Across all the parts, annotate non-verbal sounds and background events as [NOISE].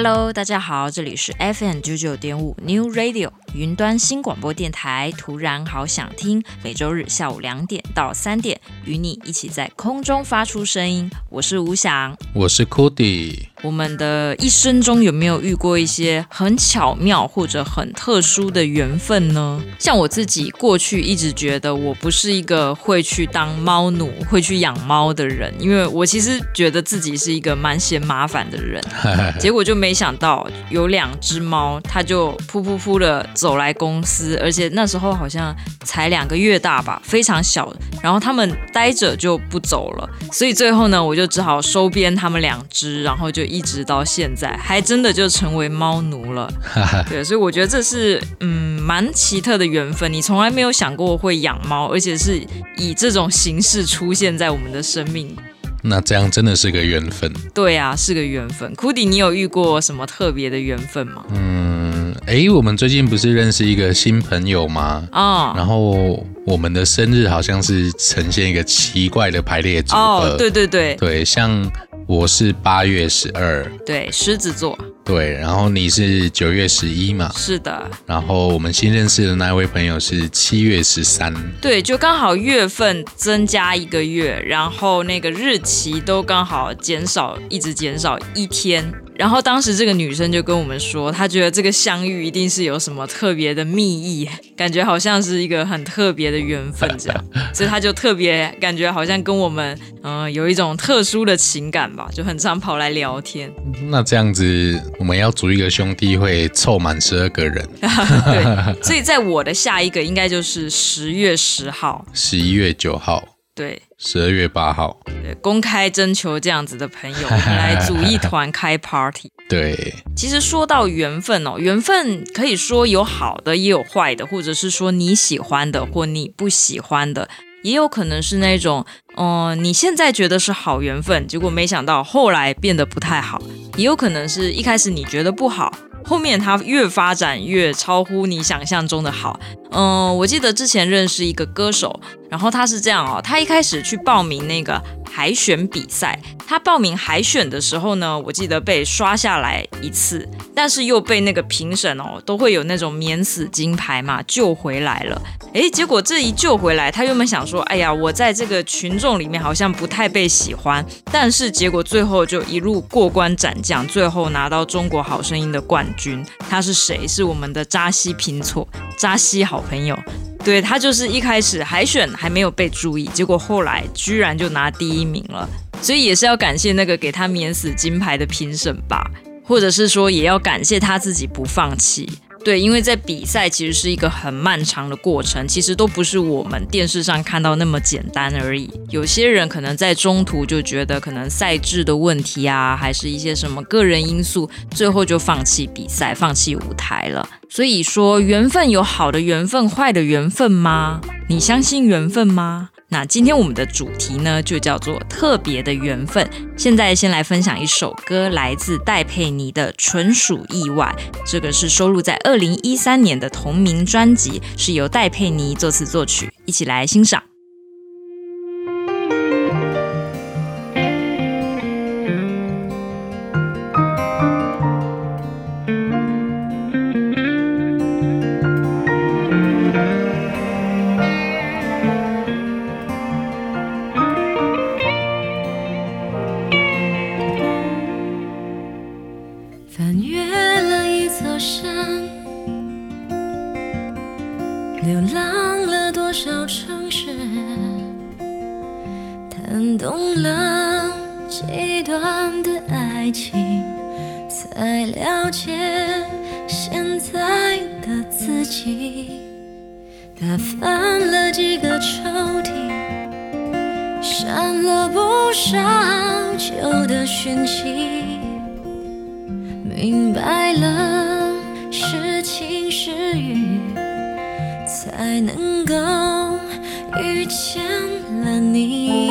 Hello，大家好，这里是 FM 九九点五 New Radio 云端新广播电台。突然好想听，每周日下午两点到三点，与你一起在空中发出声音。我是吴翔，我是 Cody。我们的一生中有没有遇过一些很巧妙或者很特殊的缘分呢？像我自己过去一直觉得我不是一个会去当猫奴、会去养猫的人，因为我其实觉得自己是一个蛮嫌麻烦的人，[LAUGHS] 结果就。没想到有两只猫，它就噗噗噗的走来公司，而且那时候好像才两个月大吧，非常小。然后它们待着就不走了，所以最后呢，我就只好收编它们两只，然后就一直到现在，还真的就成为猫奴了。对，所以我觉得这是嗯蛮奇特的缘分。你从来没有想过会养猫，而且是以这种形式出现在我们的生命。那这样真的是个缘分。对啊，是个缘分。库迪，你有遇过什么特别的缘分吗？嗯，哎，我们最近不是认识一个新朋友吗？哦。然后我们的生日好像是呈现一个奇怪的排列组合。哦，对对对。对，像我是八月十二。对，狮子座。对，然后你是九月十一嘛？是的。然后我们新认识的那位朋友是七月十三。对，就刚好月份增加一个月，然后那个日期都刚好减少，一直减少一天。然后当时这个女生就跟我们说，她觉得这个相遇一定是有什么特别的密意，感觉好像是一个很特别的缘分这样，[LAUGHS] 所以她就特别感觉好像跟我们嗯、呃、有一种特殊的情感吧，就很常跑来聊天。那这样子，我们要组一个兄弟会凑满十二个人。[LAUGHS] 对，[LAUGHS] 所以在我的下一个应该就是十月十号，十一月九号。对，十二月八号，对，公开征求这样子的朋友，[LAUGHS] 我们来组一团开 party。对，其实说到缘分哦，缘分可以说有好的，也有坏的，或者是说你喜欢的或你不喜欢的，也有可能是那种，嗯、呃，你现在觉得是好缘分，结果没想到后来变得不太好，也有可能是一开始你觉得不好。后面它越发展越超乎你想象中的好。嗯，我记得之前认识一个歌手，然后他是这样哦，他一开始去报名那个海选比赛，他报名海选的时候呢，我记得被刷下来一次，但是又被那个评审哦，都会有那种免死金牌嘛，救回来了。诶，结果这一救回来，他原本想说，哎呀，我在这个群众里面好像不太被喜欢，但是结果最后就一路过关斩将，最后拿到中国好声音的冠军。他是谁？是我们的扎西拼错，扎西好好朋友。对，他就是一开始海选还没有被注意，结果后来居然就拿第一名了。所以也是要感谢那个给他免死金牌的评审吧，或者是说也要感谢他自己不放弃。对，因为在比赛其实是一个很漫长的过程，其实都不是我们电视上看到那么简单而已。有些人可能在中途就觉得可能赛制的问题啊，还是一些什么个人因素，最后就放弃比赛，放弃舞台了。所以说，缘分有好的缘分，坏的缘分吗？你相信缘分吗？那今天我们的主题呢，就叫做特别的缘分。现在先来分享一首歌，来自戴佩妮的《纯属意外》。这个是收录在二零一三年的同名专辑，是由戴佩妮作词作曲。一起来欣赏。了解现在的自己。打翻了几个抽屉，删了不少旧的讯息，明白了是晴是雨，才能够遇见了你。你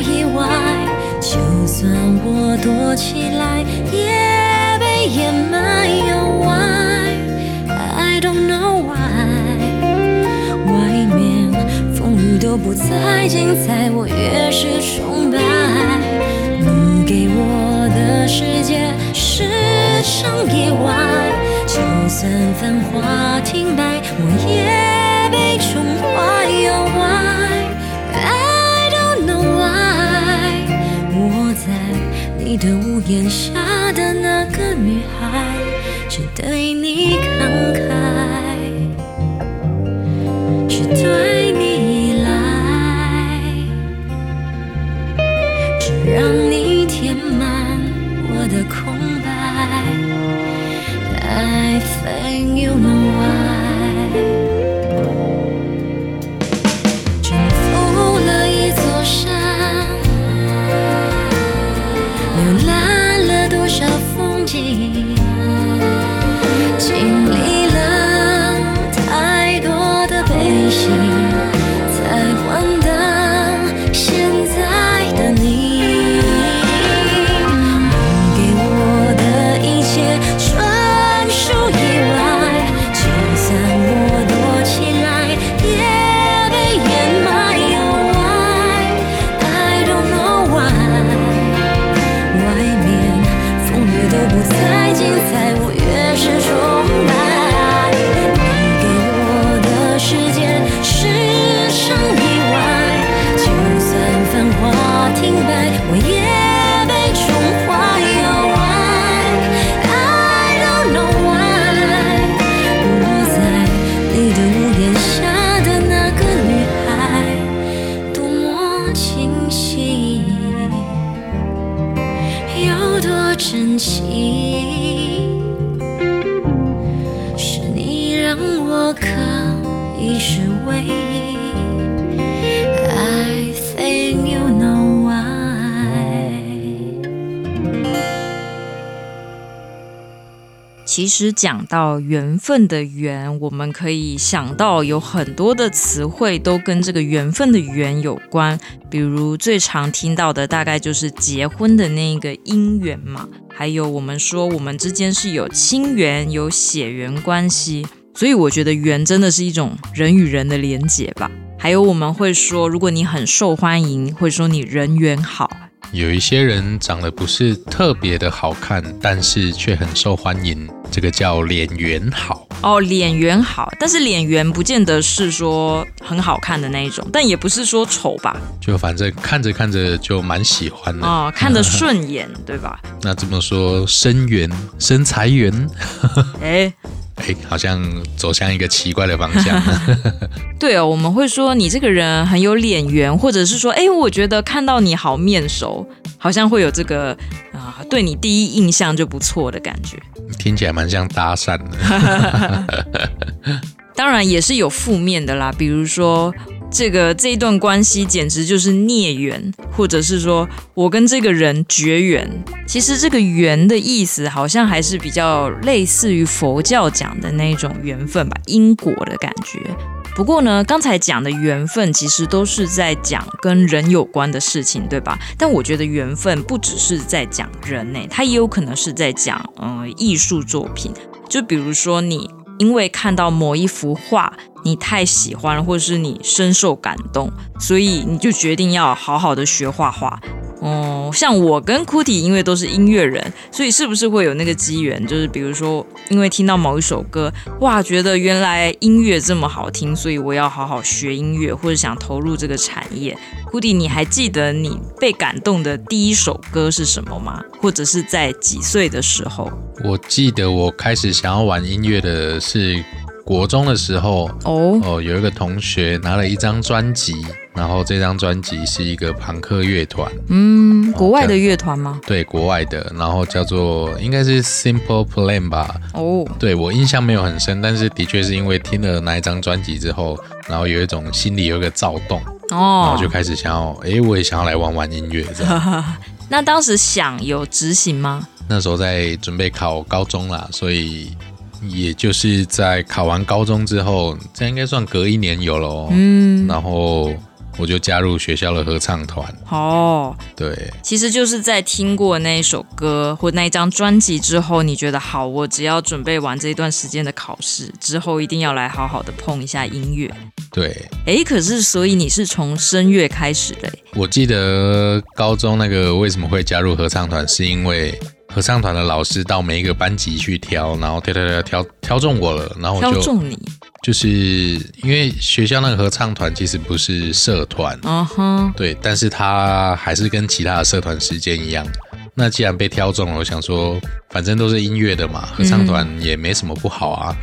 意外，就算我躲起来也被。掩埋 why I don't know why，外面风雨都不再精彩，我越是崇拜。你给我的世界是场意外，就算繁华停摆，我也被宠坏又 why 你的屋檐下的那个女孩，只对你慷慨，只对其实讲到缘分的缘，我们可以想到有很多的词汇都跟这个缘分的缘有关。比如最常听到的大概就是结婚的那个姻缘嘛，还有我们说我们之间是有亲缘、有血缘关系。所以我觉得缘真的是一种人与人的连结吧。还有我们会说，如果你很受欢迎，会说你人缘好。有一些人长得不是特别的好看，但是却很受欢迎，这个叫脸圆好哦。脸圆好，但是脸圆不见得是说很好看的那一种，但也不是说丑吧？就反正看着看着就蛮喜欢的哦，看得顺眼，对吧？[LAUGHS] 那这么说，身缘、身财缘，[LAUGHS] 哎。哎，好像走向一个奇怪的方向。[LAUGHS] 对哦，我们会说你这个人很有脸缘，或者是说，哎，我觉得看到你好面熟，好像会有这个啊、呃，对你第一印象就不错的感觉。听起来蛮像搭讪的。[LAUGHS] [LAUGHS] 当然也是有负面的啦，比如说。这个这一段关系简直就是孽缘，或者是说我跟这个人绝缘。其实这个缘的意思好像还是比较类似于佛教讲的那种缘分吧，因果的感觉。不过呢，刚才讲的缘分其实都是在讲跟人有关的事情，对吧？但我觉得缘分不只是在讲人呢，它也有可能是在讲嗯艺术作品。就比如说你因为看到某一幅画。你太喜欢，或者是你深受感动，所以你就决定要好好的学画画。哦、嗯，像我跟 Kuti 因为都是音乐人，所以是不是会有那个机缘？就是比如说，因为听到某一首歌，哇，觉得原来音乐这么好听，所以我要好好学音乐，或者想投入这个产业。Kuti，你还记得你被感动的第一首歌是什么吗？或者是在几岁的时候？我记得我开始想要玩音乐的是。国中的时候，哦哦，有一个同学拿了一张专辑，然后这张专辑是一个朋克乐团，嗯，国外的乐团吗？对，国外的，然后叫做应该是 Simple Plan 吧。哦，对，我印象没有很深，但是的确是因为听了那一张专辑之后，然后有一种心里有一个躁动，哦，然后就开始想要，哎，我也想要来玩玩音乐这样。[LAUGHS] 那当时想有执行吗？那时候在准备考高中啦，所以。也就是在考完高中之后，这应该算隔一年有了。嗯，然后我就加入学校的合唱团。哦，对，其实就是在听过那一首歌或那一张专辑之后，你觉得好，我只要准备完这一段时间的考试之后，一定要来好好的碰一下音乐。对，哎，可是所以你是从声乐开始的？我记得高中那个为什么会加入合唱团，是因为。合唱团的老师到每一个班级去挑，然后挑挑挑挑挑中我了，然后我就挑中你，就是因为学校那个合唱团其实不是社团，嗯哼，对，但是他还是跟其他的社团时间一样。那既然被挑中了，我想说，反正都是音乐的嘛，合唱团也没什么不好啊。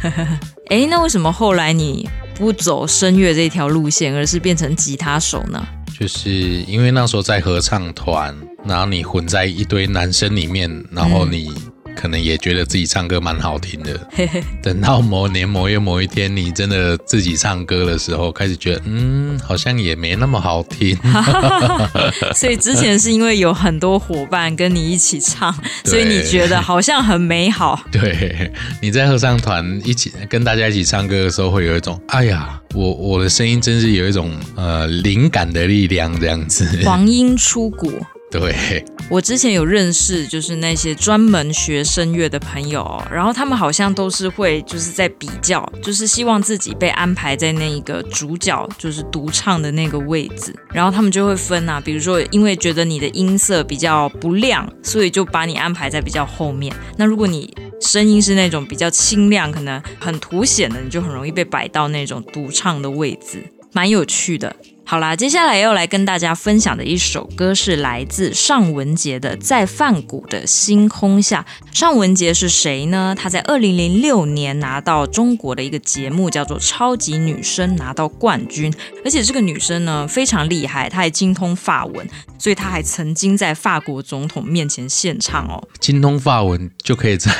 哎、嗯，那为什么后来你不走声乐这条路线，而是变成吉他手呢？就是因为那时候在合唱团，然后你混在一堆男生里面，然后你。嗯可能也觉得自己唱歌蛮好听的，[LAUGHS] 等到某年某月某一天，你真的自己唱歌的时候，开始觉得，嗯，好像也没那么好听。[LAUGHS] [LAUGHS] 所以之前是因为有很多伙伴跟你一起唱，所以你觉得好像很美好。对，你在合唱团一起跟大家一起唱歌的时候，会有一种，哎呀，我我的声音真是有一种呃灵感的力量这样子，黄莺出国。对，我之前有认识，就是那些专门学声乐的朋友，然后他们好像都是会就是在比较，就是希望自己被安排在那一个主角，就是独唱的那个位置，然后他们就会分啊，比如说因为觉得你的音色比较不亮，所以就把你安排在比较后面。那如果你声音是那种比较清亮，可能很凸显的，你就很容易被摆到那种独唱的位置，蛮有趣的。好啦，接下来要来跟大家分享的一首歌是来自尚雯婕的《在梵谷的星空下》。尚雯婕是谁呢？她在二零零六年拿到中国的一个节目叫做《超级女声》拿到冠军，而且这个女生呢非常厉害，她还精通法文，所以她还曾经在法国总统面前献唱哦。精通法文就可以在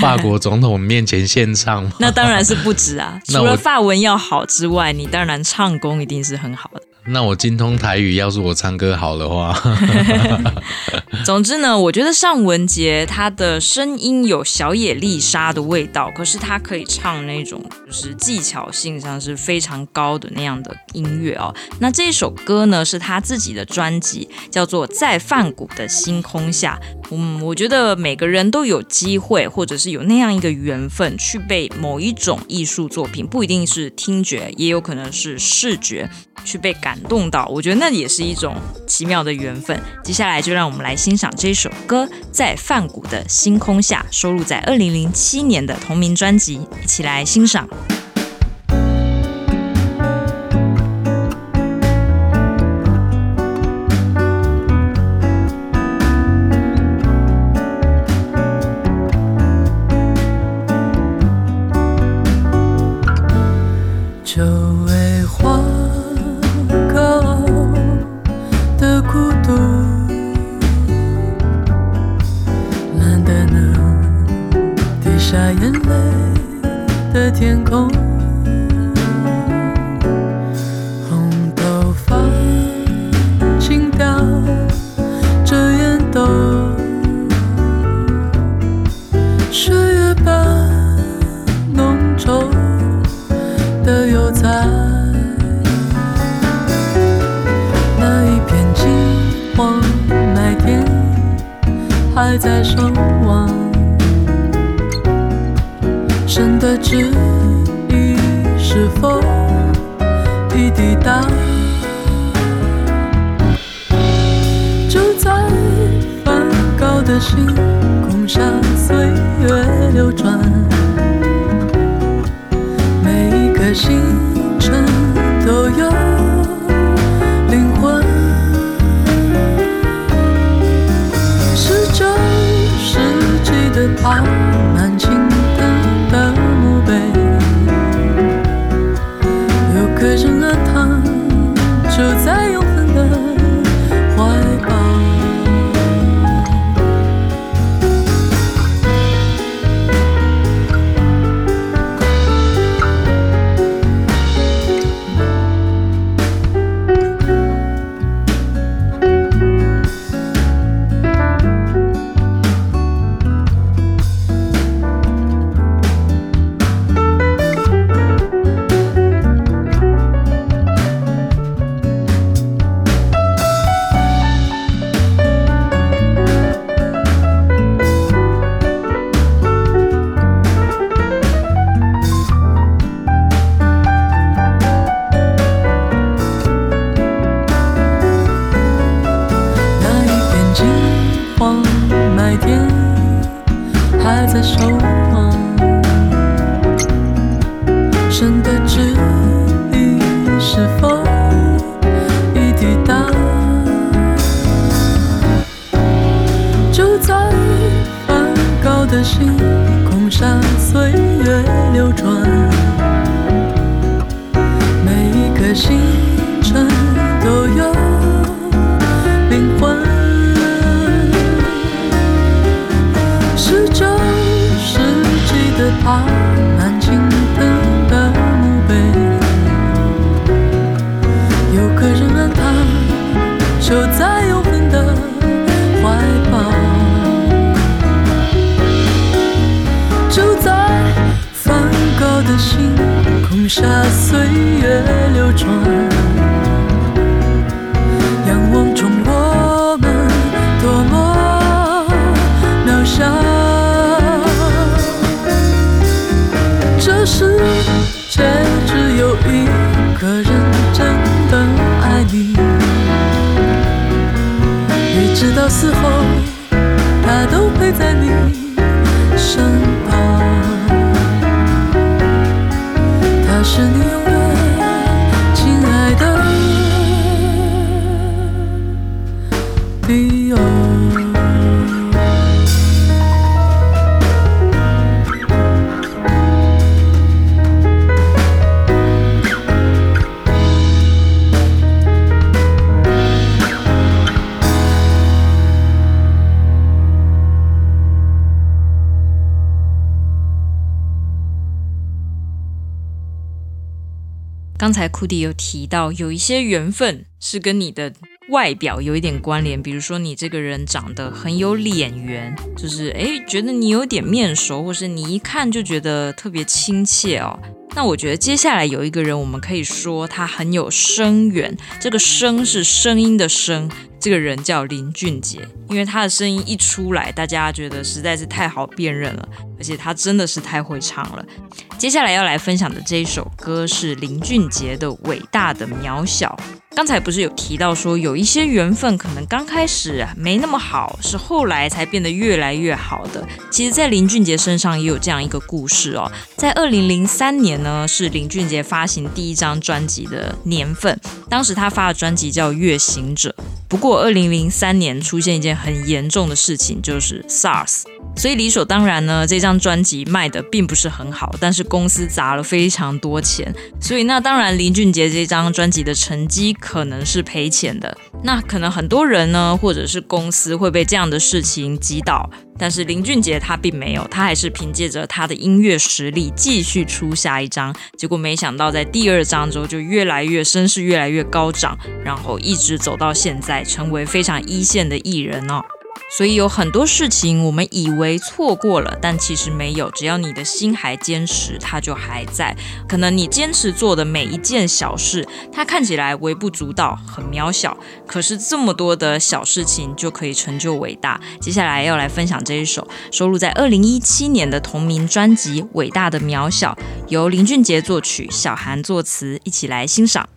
法国总统面前献唱吗？[LAUGHS] 那当然是不止啊，[LAUGHS] 除了法文要好之外，你当然唱功一定是很 ha det. 那我精通台语，要是我唱歌好的话，[LAUGHS] 总之呢，我觉得尚雯婕她的声音有小野丽莎的味道，可是她可以唱那种就是技巧性上是非常高的那样的音乐哦。那这首歌呢，是她自己的专辑，叫做《在梵谷的星空下》。嗯，我觉得每个人都有机会，或者是有那样一个缘分，去被某一种艺术作品，不一定是听觉，也有可能是视觉，去被感动到。我觉得那也是一种奇妙的缘分。接下来就让我们来欣赏这首歌，在梵谷的星空下，收录在二零零七年的同名专辑，一起来欣赏。手。刚才库迪有提到，有一些缘分是跟你的外表有一点关联，比如说你这个人长得很有脸缘，就是诶，觉得你有点面熟，或是你一看就觉得特别亲切哦。那我觉得接下来有一个人，我们可以说他很有声缘，这个声是声音的声。这个人叫林俊杰，因为他的声音一出来，大家觉得实在是太好辨认了，而且他真的是太会唱了。接下来要来分享的这一首歌是林俊杰的《伟大的渺小》。刚才不是有提到说，有一些缘分可能刚开始没那么好，是后来才变得越来越好的。其实，在林俊杰身上也有这样一个故事哦。在二零零三年呢，是林俊杰发行第一张专辑的年份，当时他发的专辑叫《月行者》。不过，二零零三年出现一件很严重的事情，就是 SARS。所以理所当然呢，这张专辑卖的并不是很好，但是公司砸了非常多钱，所以那当然林俊杰这张专辑的成绩可能是赔钱的。那可能很多人呢，或者是公司会被这样的事情击倒，但是林俊杰他并没有，他还是凭借着他的音乐实力继续出下一张。结果没想到在第二张之后就越来越声势越来越高涨，然后一直走到现在，成为非常一线的艺人哦。所以有很多事情我们以为错过了，但其实没有。只要你的心还坚持，它就还在。可能你坚持做的每一件小事，它看起来微不足道、很渺小，可是这么多的小事情就可以成就伟大。接下来要来分享这一首收录在二零一七年的同名专辑《伟大的渺小》，由林俊杰作曲，小韩作词，一起来欣赏。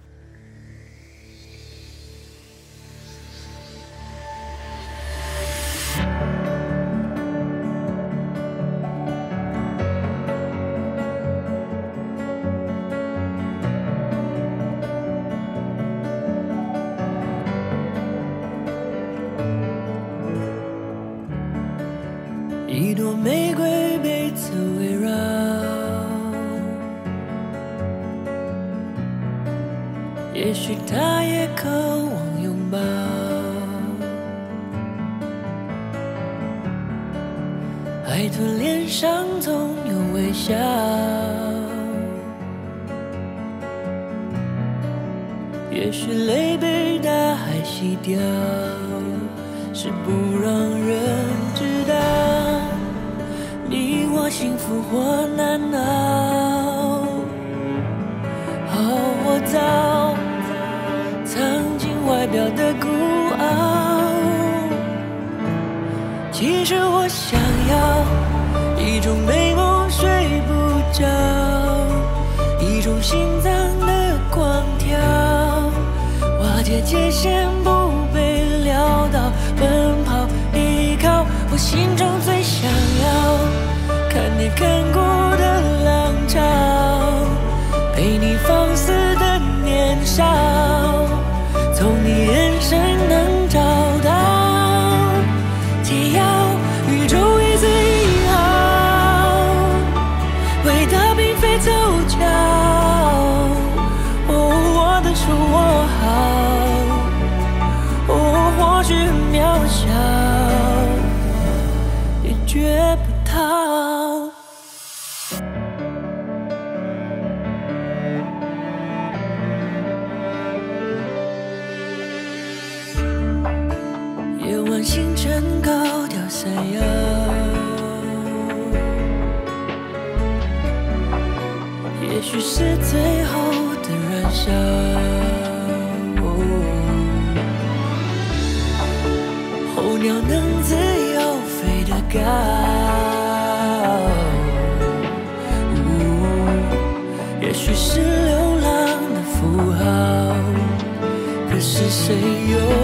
谁又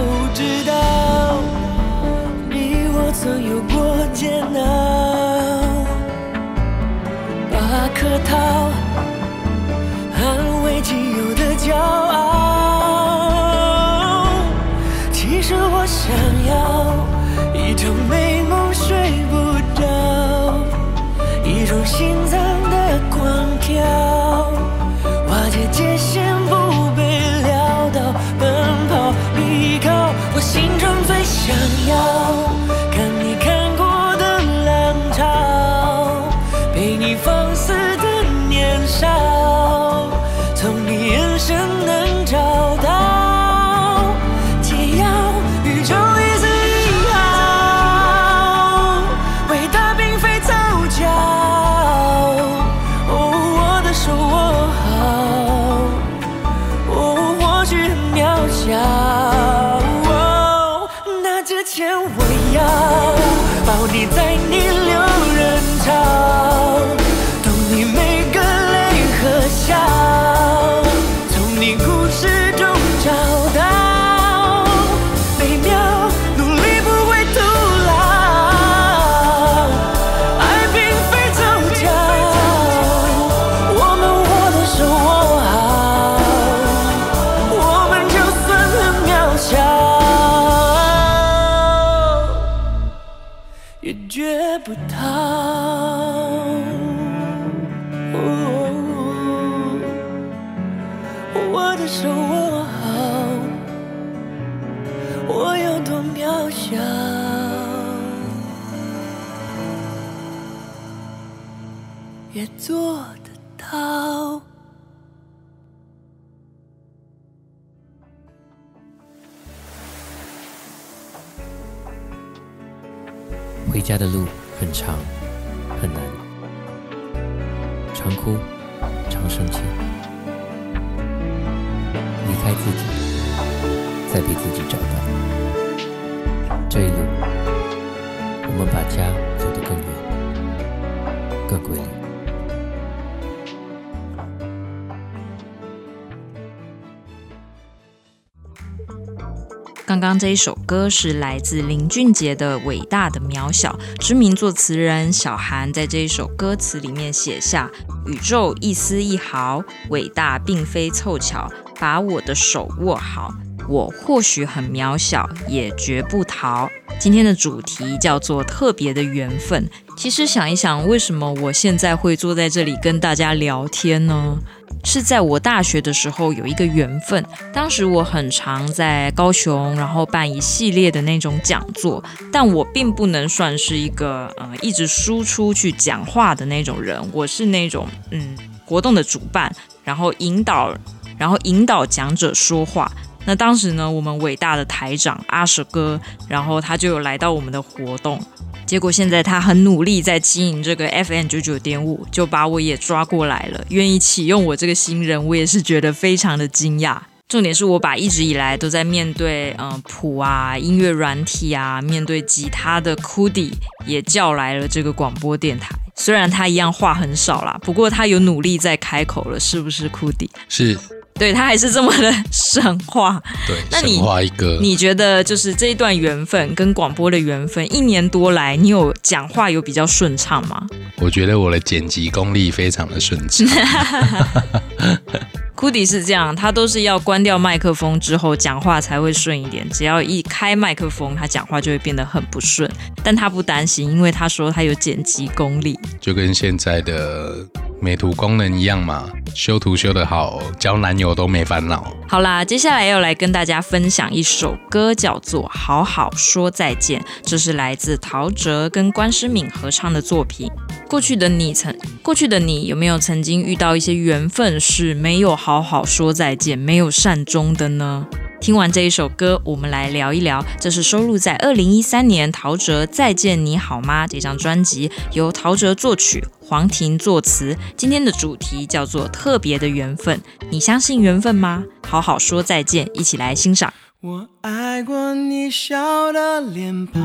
刚这一首歌是来自林俊杰的《伟大的渺小》，知名作词人小韩在这一首歌词里面写下：“宇宙一丝一毫，伟大并非凑巧。”把我的手握好，我或许很渺小，也绝不逃。今天的主题叫做特别的缘分。其实想一想，为什么我现在会坐在这里跟大家聊天呢？是在我大学的时候有一个缘分。当时我很常在高雄，然后办一系列的那种讲座，但我并不能算是一个呃一直输出去讲话的那种人。我是那种嗯活动的主办，然后引导。然后引导讲者说话。那当时呢，我们伟大的台长阿舍哥，然后他就有来到我们的活动。结果现在他很努力在经营这个 FM 九九点五，就把我也抓过来了，愿意启用我这个新人，我也是觉得非常的惊讶。重点是我把一直以来都在面对嗯谱啊、音乐软体啊、面对吉他的 Kudi 也叫来了这个广播电台。虽然他一样话很少啦，不过他有努力在开口了，是不是 Kudi？是。对，他还是这么的神话。对，那你神话一个，你觉得就是这一段缘分跟广播的缘分，一年多来，你有讲话有比较顺畅吗？我觉得我的剪辑功力非常的顺畅。[LAUGHS] 库迪是这样，他都是要关掉麦克风之后讲话才会顺一点。只要一开麦克风，他讲话就会变得很不顺。但他不担心，因为他说他有剪辑功力，就跟现在的美图功能一样嘛，修图修得好，交男友都没烦恼。好啦，接下来要来跟大家分享一首歌，叫做《好好说再见》，这是来自陶喆跟关诗敏合唱的作品。过去的你曾，过去的你有没有曾经遇到一些缘分是没有好好说再见，没有善终的呢？听完这一首歌，我们来聊一聊。这是收录在二零一三年陶喆《再见你好吗》这张专辑，由陶喆作曲，黄婷作词。今天的主题叫做特别的缘分。你相信缘分吗？好好说再见，一起来欣赏。我爱过你笑的脸庞。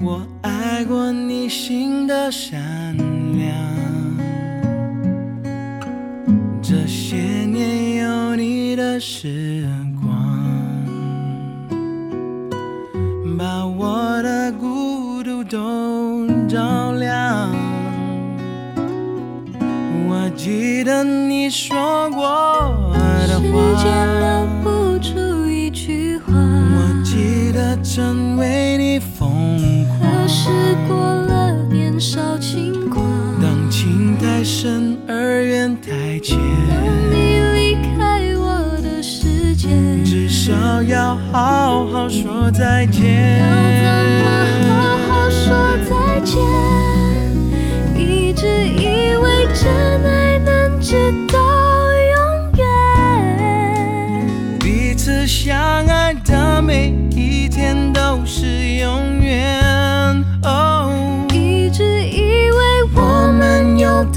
我爱过你心的善良，这些年有你的时光，把我的孤独都照亮。我记得你说过的话，时间留不住一句话。我记得曾为你疯。是过了年少轻狂，太深而缘太浅。当你离开我的世界，至少要好好说再见。要怎么好好说再见？一直以为真爱能直到永远，彼此相爱的每一天都是永远。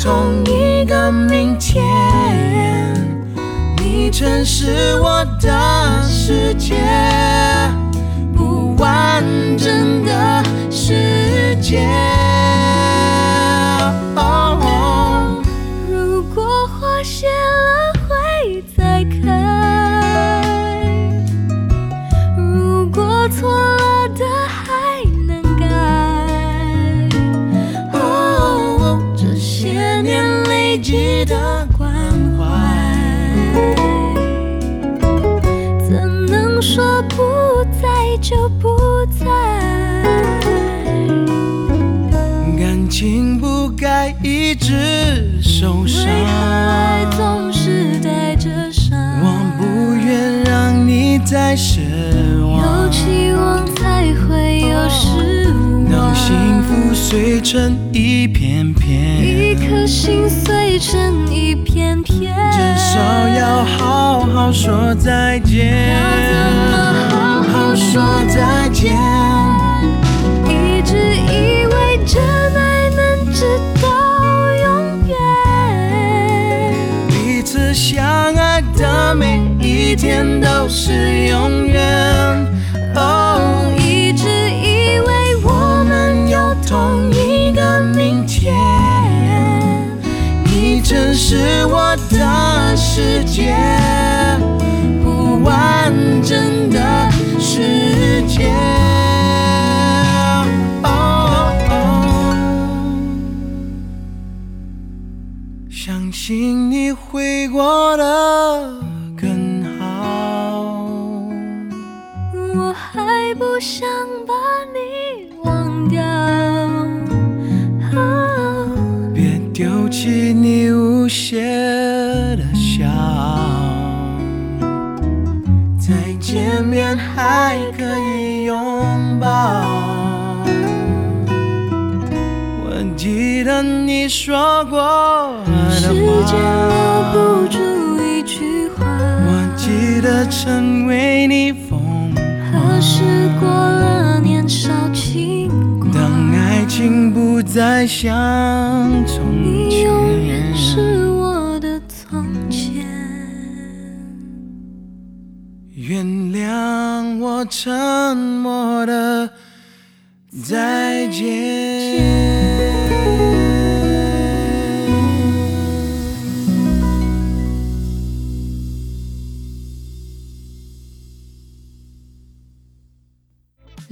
同一个明天，你曾是我的世界，不完整的世界。如果花谢了会受伤，为何爱总是带着伤？我不愿让你再失望，有期望才会有失望。当幸福碎成一片片，一颗心碎成一片片，至少要好好说再见。要怎么好好说再见？一天都是永远。Oh, 一直以为我们有同一个明天，你真是我的世界，面还可以拥抱。我记得你说过的话，时间留不住一句话。我记得曾为你疯狂。何时过了年少轻狂？当爱情不再像从前，沉默的再见。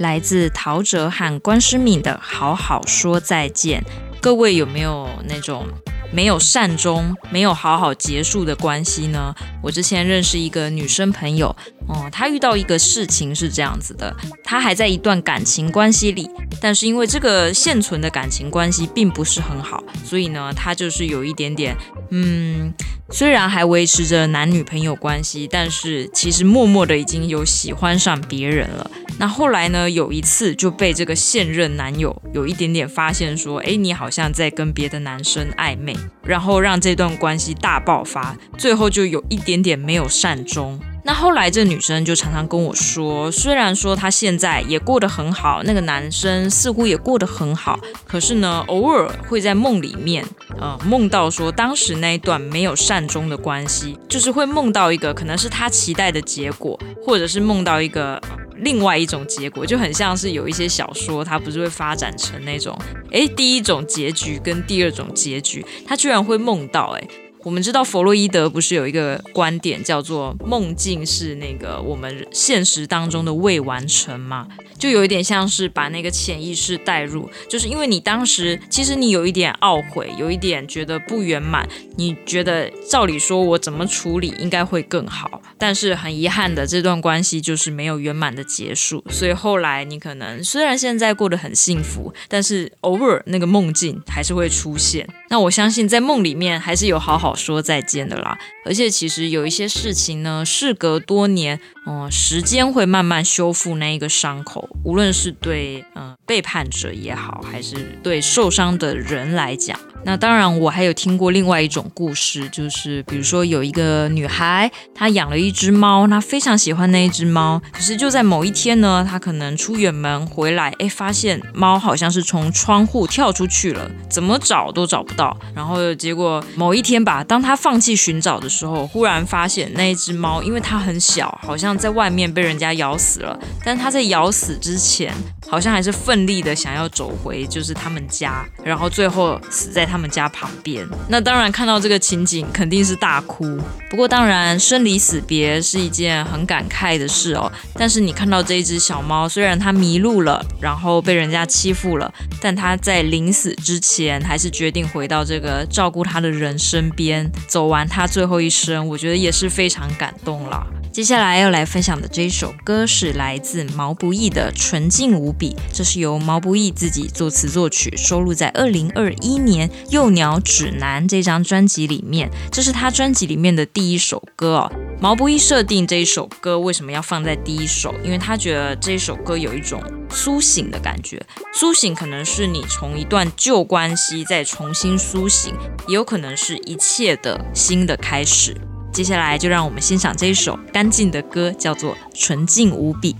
来自陶喆和关诗敏的《好好说再见》，各位有没有那种没有善终、没有好好结束的关系呢？我之前认识一个女生朋友，哦、嗯，她遇到一个事情是这样子的，她还在一段感情关系里，但是因为这个现存的感情关系并不是很好，所以呢，她就是有一点点，嗯。虽然还维持着男女朋友关系，但是其实默默的已经有喜欢上别人了。那后来呢，有一次就被这个现任男友有一点点发现，说：“哎，你好像在跟别的男生暧昧。”然后让这段关系大爆发，最后就有一点点没有善终。那后来，这女生就常常跟我说，虽然说她现在也过得很好，那个男生似乎也过得很好，可是呢，偶尔会在梦里面，呃，梦到说当时那一段没有善终的关系，就是会梦到一个可能是她期待的结果，或者是梦到一个另外一种结果，就很像是有一些小说，它不是会发展成那种，诶，第一种结局跟第二种结局，他居然会梦到，诶。我们知道弗洛伊德不是有一个观点叫做梦境是那个我们现实当中的未完成吗？就有一点像是把那个潜意识带入，就是因为你当时其实你有一点懊悔，有一点觉得不圆满，你觉得照理说我怎么处理应该会更好，但是很遗憾的这段关系就是没有圆满的结束，所以后来你可能虽然现在过得很幸福，但是偶尔那个梦境还是会出现。那我相信在梦里面还是有好好说再见的啦，而且其实有一些事情呢，事隔多年。嗯，时间会慢慢修复那一个伤口，无论是对嗯背叛者也好，还是对受伤的人来讲。那当然，我还有听过另外一种故事，就是比如说有一个女孩，她养了一只猫，她非常喜欢那一只猫。可是就在某一天呢，她可能出远门回来，哎，发现猫好像是从窗户跳出去了，怎么找都找不到。然后结果某一天吧，当她放弃寻找的时候，忽然发现那一只猫，因为它很小，好像在外面被人家咬死了。但它在咬死之前，好像还是奋力的想要走回就是他们家，然后最后死在。他们家旁边，那当然看到这个情景肯定是大哭。不过当然生离死别是一件很感慨的事哦。但是你看到这一只小猫，虽然它迷路了，然后被人家欺负了，但它在临死之前还是决定回到这个照顾它的人身边，走完它最后一生，我觉得也是非常感动了。接下来要来分享的这一首歌是来自毛不易的《纯净无比》，这是由毛不易自己作词作曲，收录在二零二一年《幼鸟指南》这张专辑里面。这是他专辑里面的第一首歌哦。毛不易设定这一首歌为什么要放在第一首？因为他觉得这首歌有一种苏醒的感觉。苏醒可能是你从一段旧关系再重新苏醒，也有可能是一切的新的开始。接下来就让我们欣赏这一首干净的歌，叫做《纯净无比》。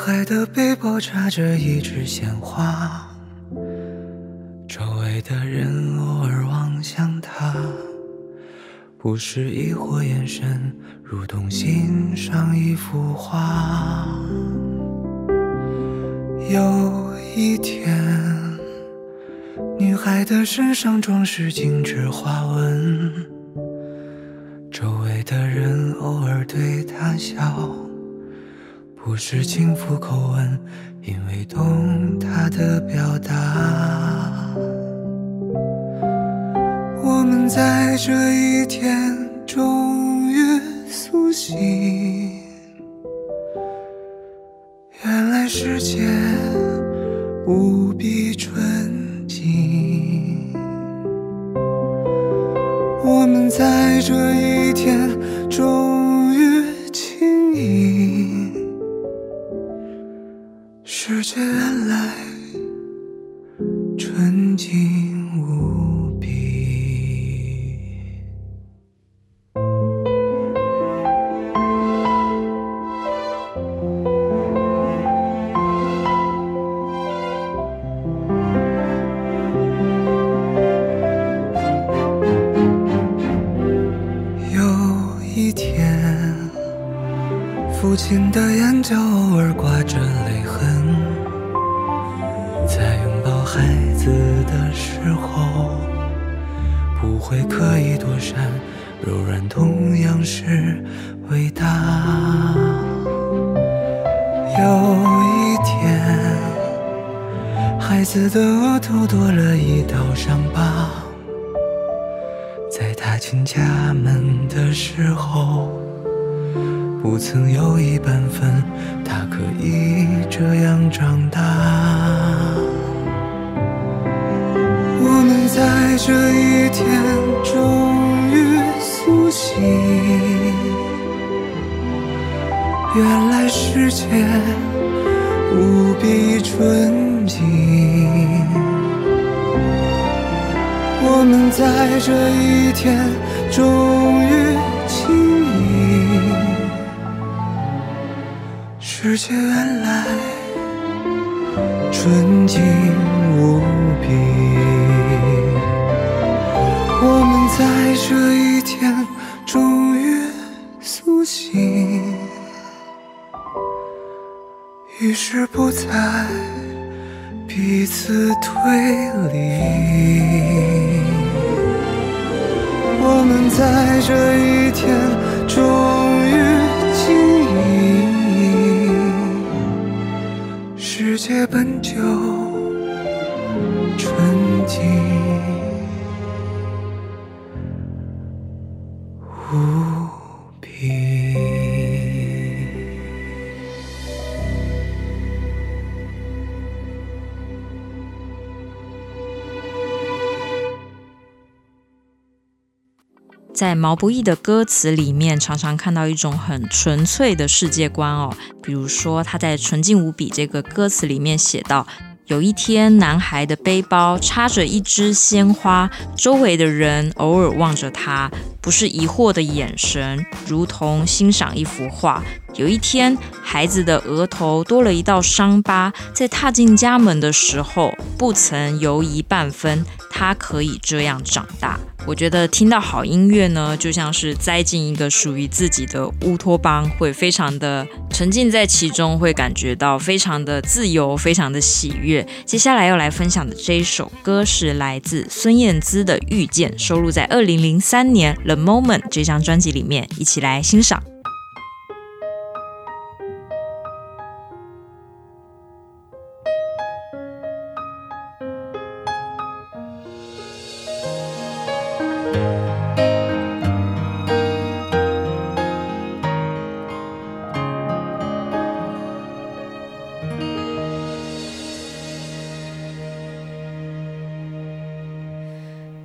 男孩的背包插着一枝鲜花。周围的人偶尔望向他，不是疑惑眼神，如同欣赏一幅画。有一天，女孩的身上装饰精致花纹，周围的人偶尔对她笑，不是轻浮口吻，因为懂他的表达。我们在这一天终于苏醒，原来世界无比纯净。我们在这一天终世界原来于是不再彼此推理。我们在这一天终于经历。世界本就纯净在毛不易的歌词里面，常常看到一种很纯粹的世界观哦。比如说，他在《纯净无比》这个歌词里面写道：有一天，男孩的背包插着一支鲜花，周围的人偶尔望着他，不是疑惑的眼神，如同欣赏一幅画。有一天，孩子的额头多了一道伤疤，在踏进家门的时候，不曾犹疑半分，他可以这样长大。我觉得听到好音乐呢，就像是栽进一个属于自己的乌托邦，会非常的沉浸在其中，会感觉到非常的自由，非常的喜悦。接下来要来分享的这一首歌是来自孙燕姿的《遇见》，收录在二零零三年《The Moment》这张专辑里面，一起来欣赏。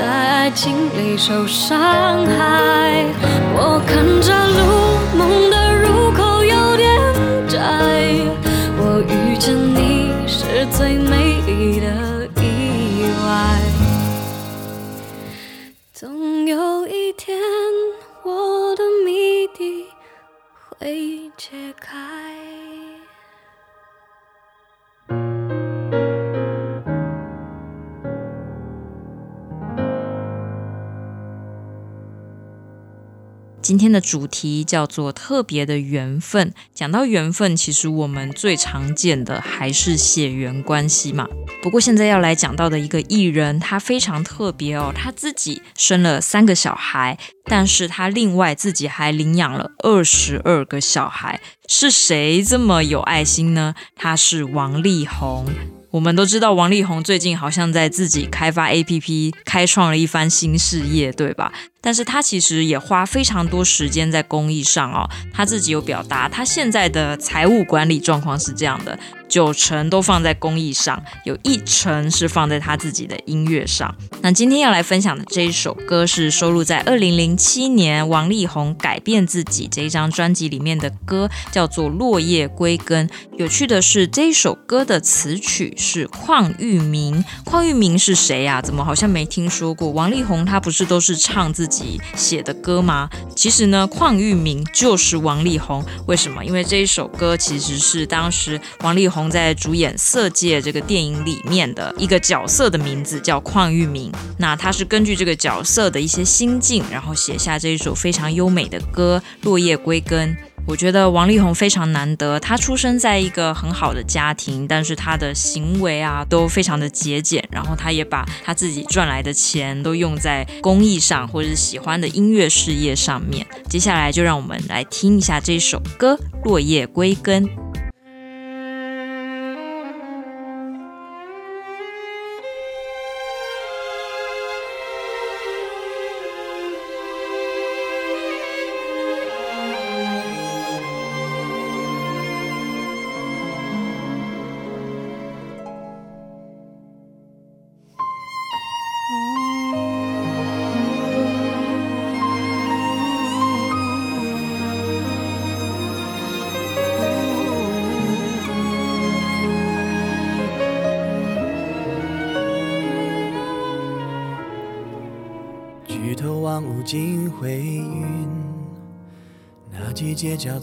在爱情里受伤害，我看着路，今天的主题叫做特别的缘分。讲到缘分，其实我们最常见的还是血缘关系嘛。不过现在要来讲到的一个艺人，他非常特别哦，他自己生了三个小孩，但是他另外自己还领养了二十二个小孩。是谁这么有爱心呢？他是王力宏。我们都知道王力宏最近好像在自己开发 APP，开创了一番新事业，对吧？但是他其实也花非常多时间在公益上哦。他自己有表达，他现在的财务管理状况是这样的。九成都放在公益上，有一成是放在他自己的音乐上。那今天要来分享的这一首歌是收录在二零零七年王力宏改变自己这一张专辑里面的歌，叫做《落叶归根》。有趣的是，这一首歌的词曲是邝裕民。邝裕民是谁呀？怎么好像没听说过？王力宏他不是都是唱自己写的歌吗？其实呢，邝裕民就是王力宏。为什么？因为这一首歌其实是当时王力宏。在主演《色戒》这个电影里面的一个角色的名字叫邝玉明，那他是根据这个角色的一些心境，然后写下这一首非常优美的歌《落叶归根》。我觉得王力宏非常难得，他出生在一个很好的家庭，但是他的行为啊都非常的节俭，然后他也把他自己赚来的钱都用在公益上或者是喜欢的音乐事业上面。接下来就让我们来听一下这首歌《落叶归根》。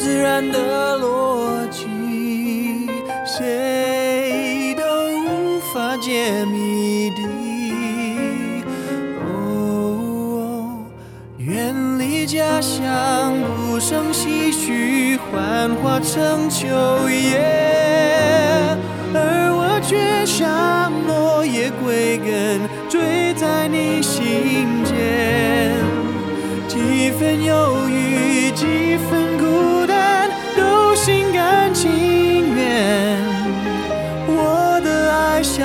自然的逻辑，谁都无法解谜底。哦，远离家乡，不胜唏嘘，幻化成秋叶，而我却像落叶归根，坠在你心间，几分忧郁，几分。情愿，我的爱像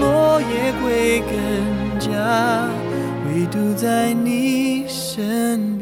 落叶归根，家唯独在你身边。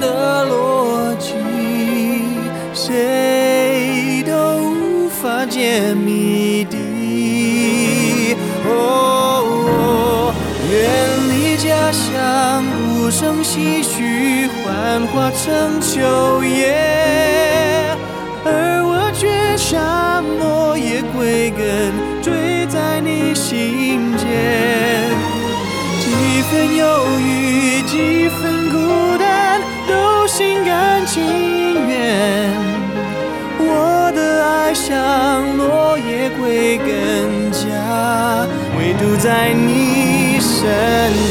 的逻辑，谁都无法解谜底。哦，远离家乡，无声唏嘘，幻化成秋叶，而我却像落叶归根，坠在你心间。几分忧郁，几分，心甘情愿。我的爱像落叶归根家，唯独在你身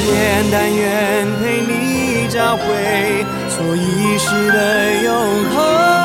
边，但愿陪你找回所遗失的永恒。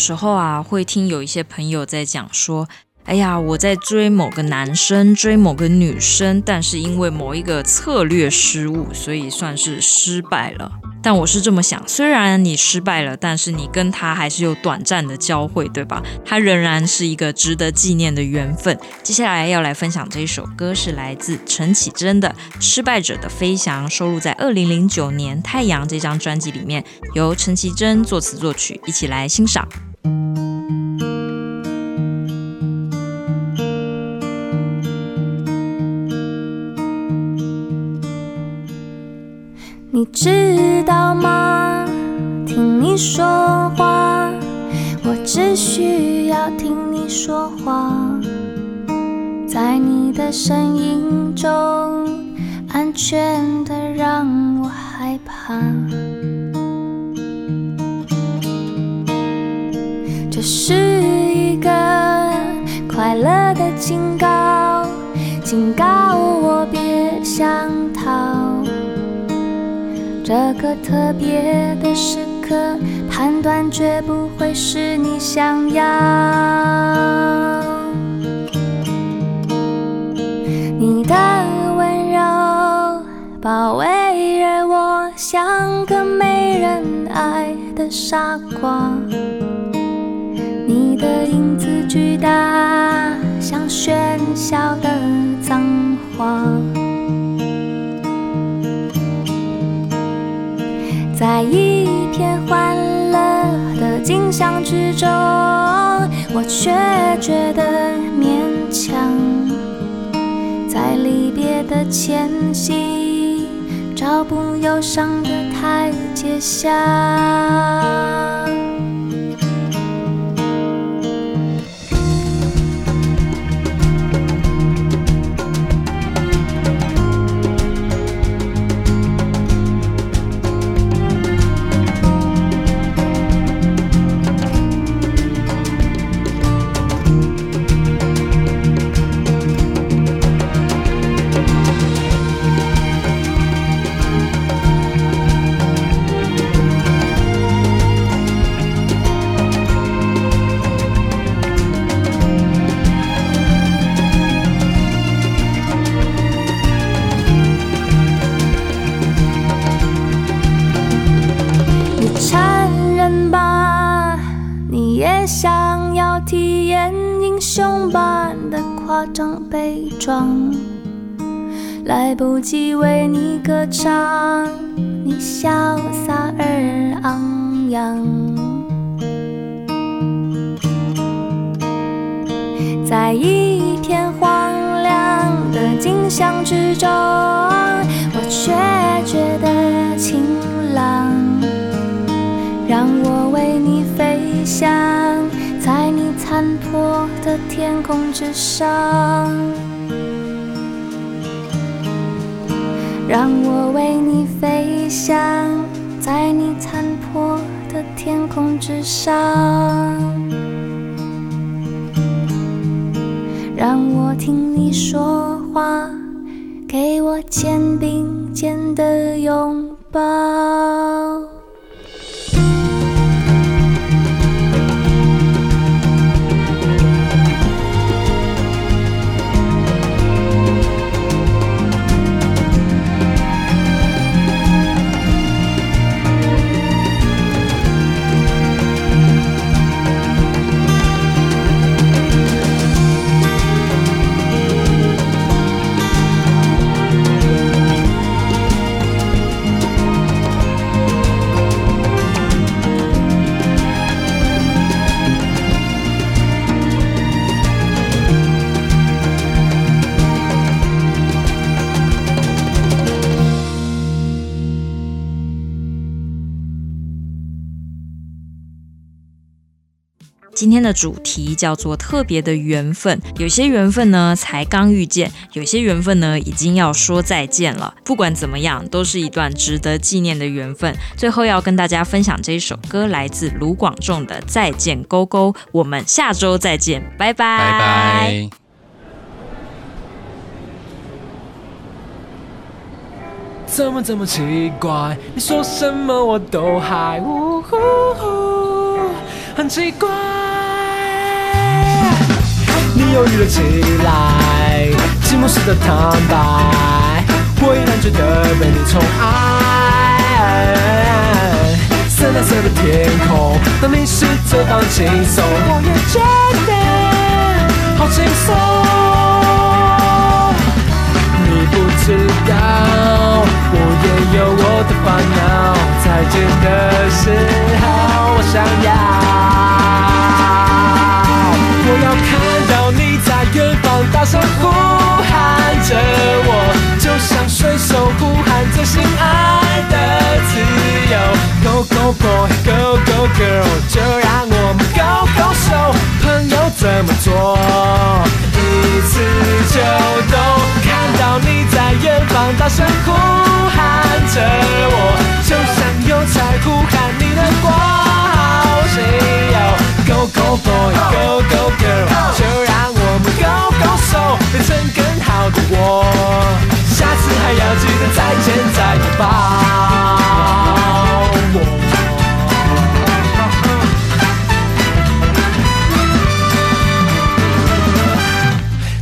时候啊，会听有一些朋友在讲说。哎呀，我在追某个男生，追某个女生，但是因为某一个策略失误，所以算是失败了。但我是这么想，虽然你失败了，但是你跟他还是有短暂的交汇，对吧？他仍然是一个值得纪念的缘分。接下来要来分享这一首歌，是来自陈绮贞的《失败者的飞翔》，收录在二零零九年《太阳》这张专辑里面，由陈绮贞作词作曲，一起来欣赏。你知道吗？听你说话，我只需要听你说话，在你的声音中，安全的让我害怕。这是一个快乐的警告，警告我别想逃。这个特别的时刻，判断绝不会是你想要。你的温柔包围着我，像个没人爱的傻瓜。的影子巨大，像喧嚣的脏话。在一片欢乐的景象之中，我却觉得勉强。在离别的前夕，找不忧伤的台阶下。英雄般的夸张悲壮，来不及为你歌唱，你潇洒而昂扬，在一片荒凉的景象之中，我却觉得晴朗，让我为你飞翔。空之上，让我为你飞翔。在你残破的天空之上，让我听你说话，给我肩并肩的拥抱。今天的主题叫做特别的缘分，有些缘分呢才刚遇见，有些缘分呢已经要说再见了。不管怎么样，都是一段值得纪念的缘分。最后要跟大家分享这一首歌，来自卢广仲的《再见勾勾》，我们下周再见，拜拜拜拜。怎么这么奇怪？你说什么我都还呜呼呼，很奇怪。你犹豫了起来，寂寞时的坦白，我依然觉得被你宠爱。深蓝色的天空，当你试着放轻松，我也觉得好轻松。你不知道，我也有我的烦恼，再见的时候，我想要，我要看到你在。远方大声呼，像水手呼喊着心爱的自由。Go go boy, go go girl，就让我们 go go show。朋友怎么做，一次就懂。看到你在远方大声呼喊着我，就像邮差呼喊你的光号信用。Go go boy, go go girl，就让。变成更好的我，下次还要记得再见再拥抱我。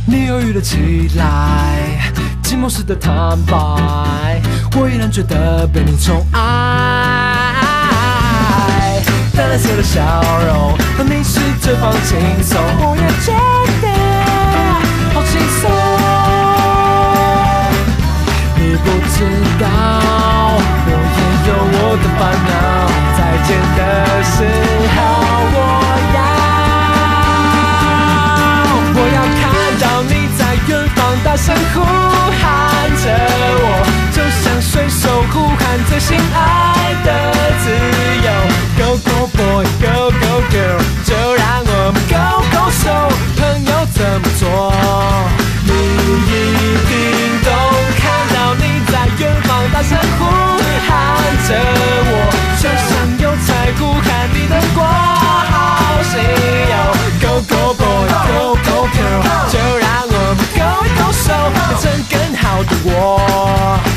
你犹豫了起来，寂寞时的坦白，我依然觉得被你宠爱。淡蓝色的笑容，和你试着放轻松，我也觉得。好轻松，你不知道，我也有我的烦恼。再见的时候，我要，我要看到你在远方大声呼喊着我，就像水手呼喊着心爱的自由。Go go go go girl，就让我们 go go show，朋友怎么做？大声呼喊着我，就像邮差呼喊你的挂号信用。Go go boy, go go girl，就让我们 go go show，变成更好的我。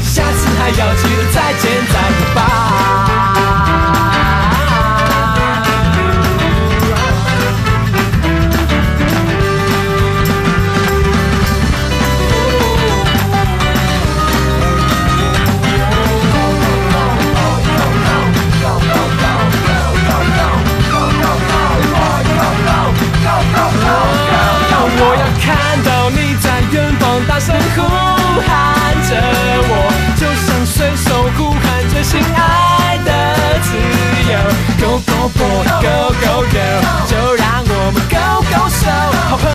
下次还要记得再见再大声呼喊着我，就像水手呼喊着心爱的自由。Go go go go go go，就让我们 Go Go Go。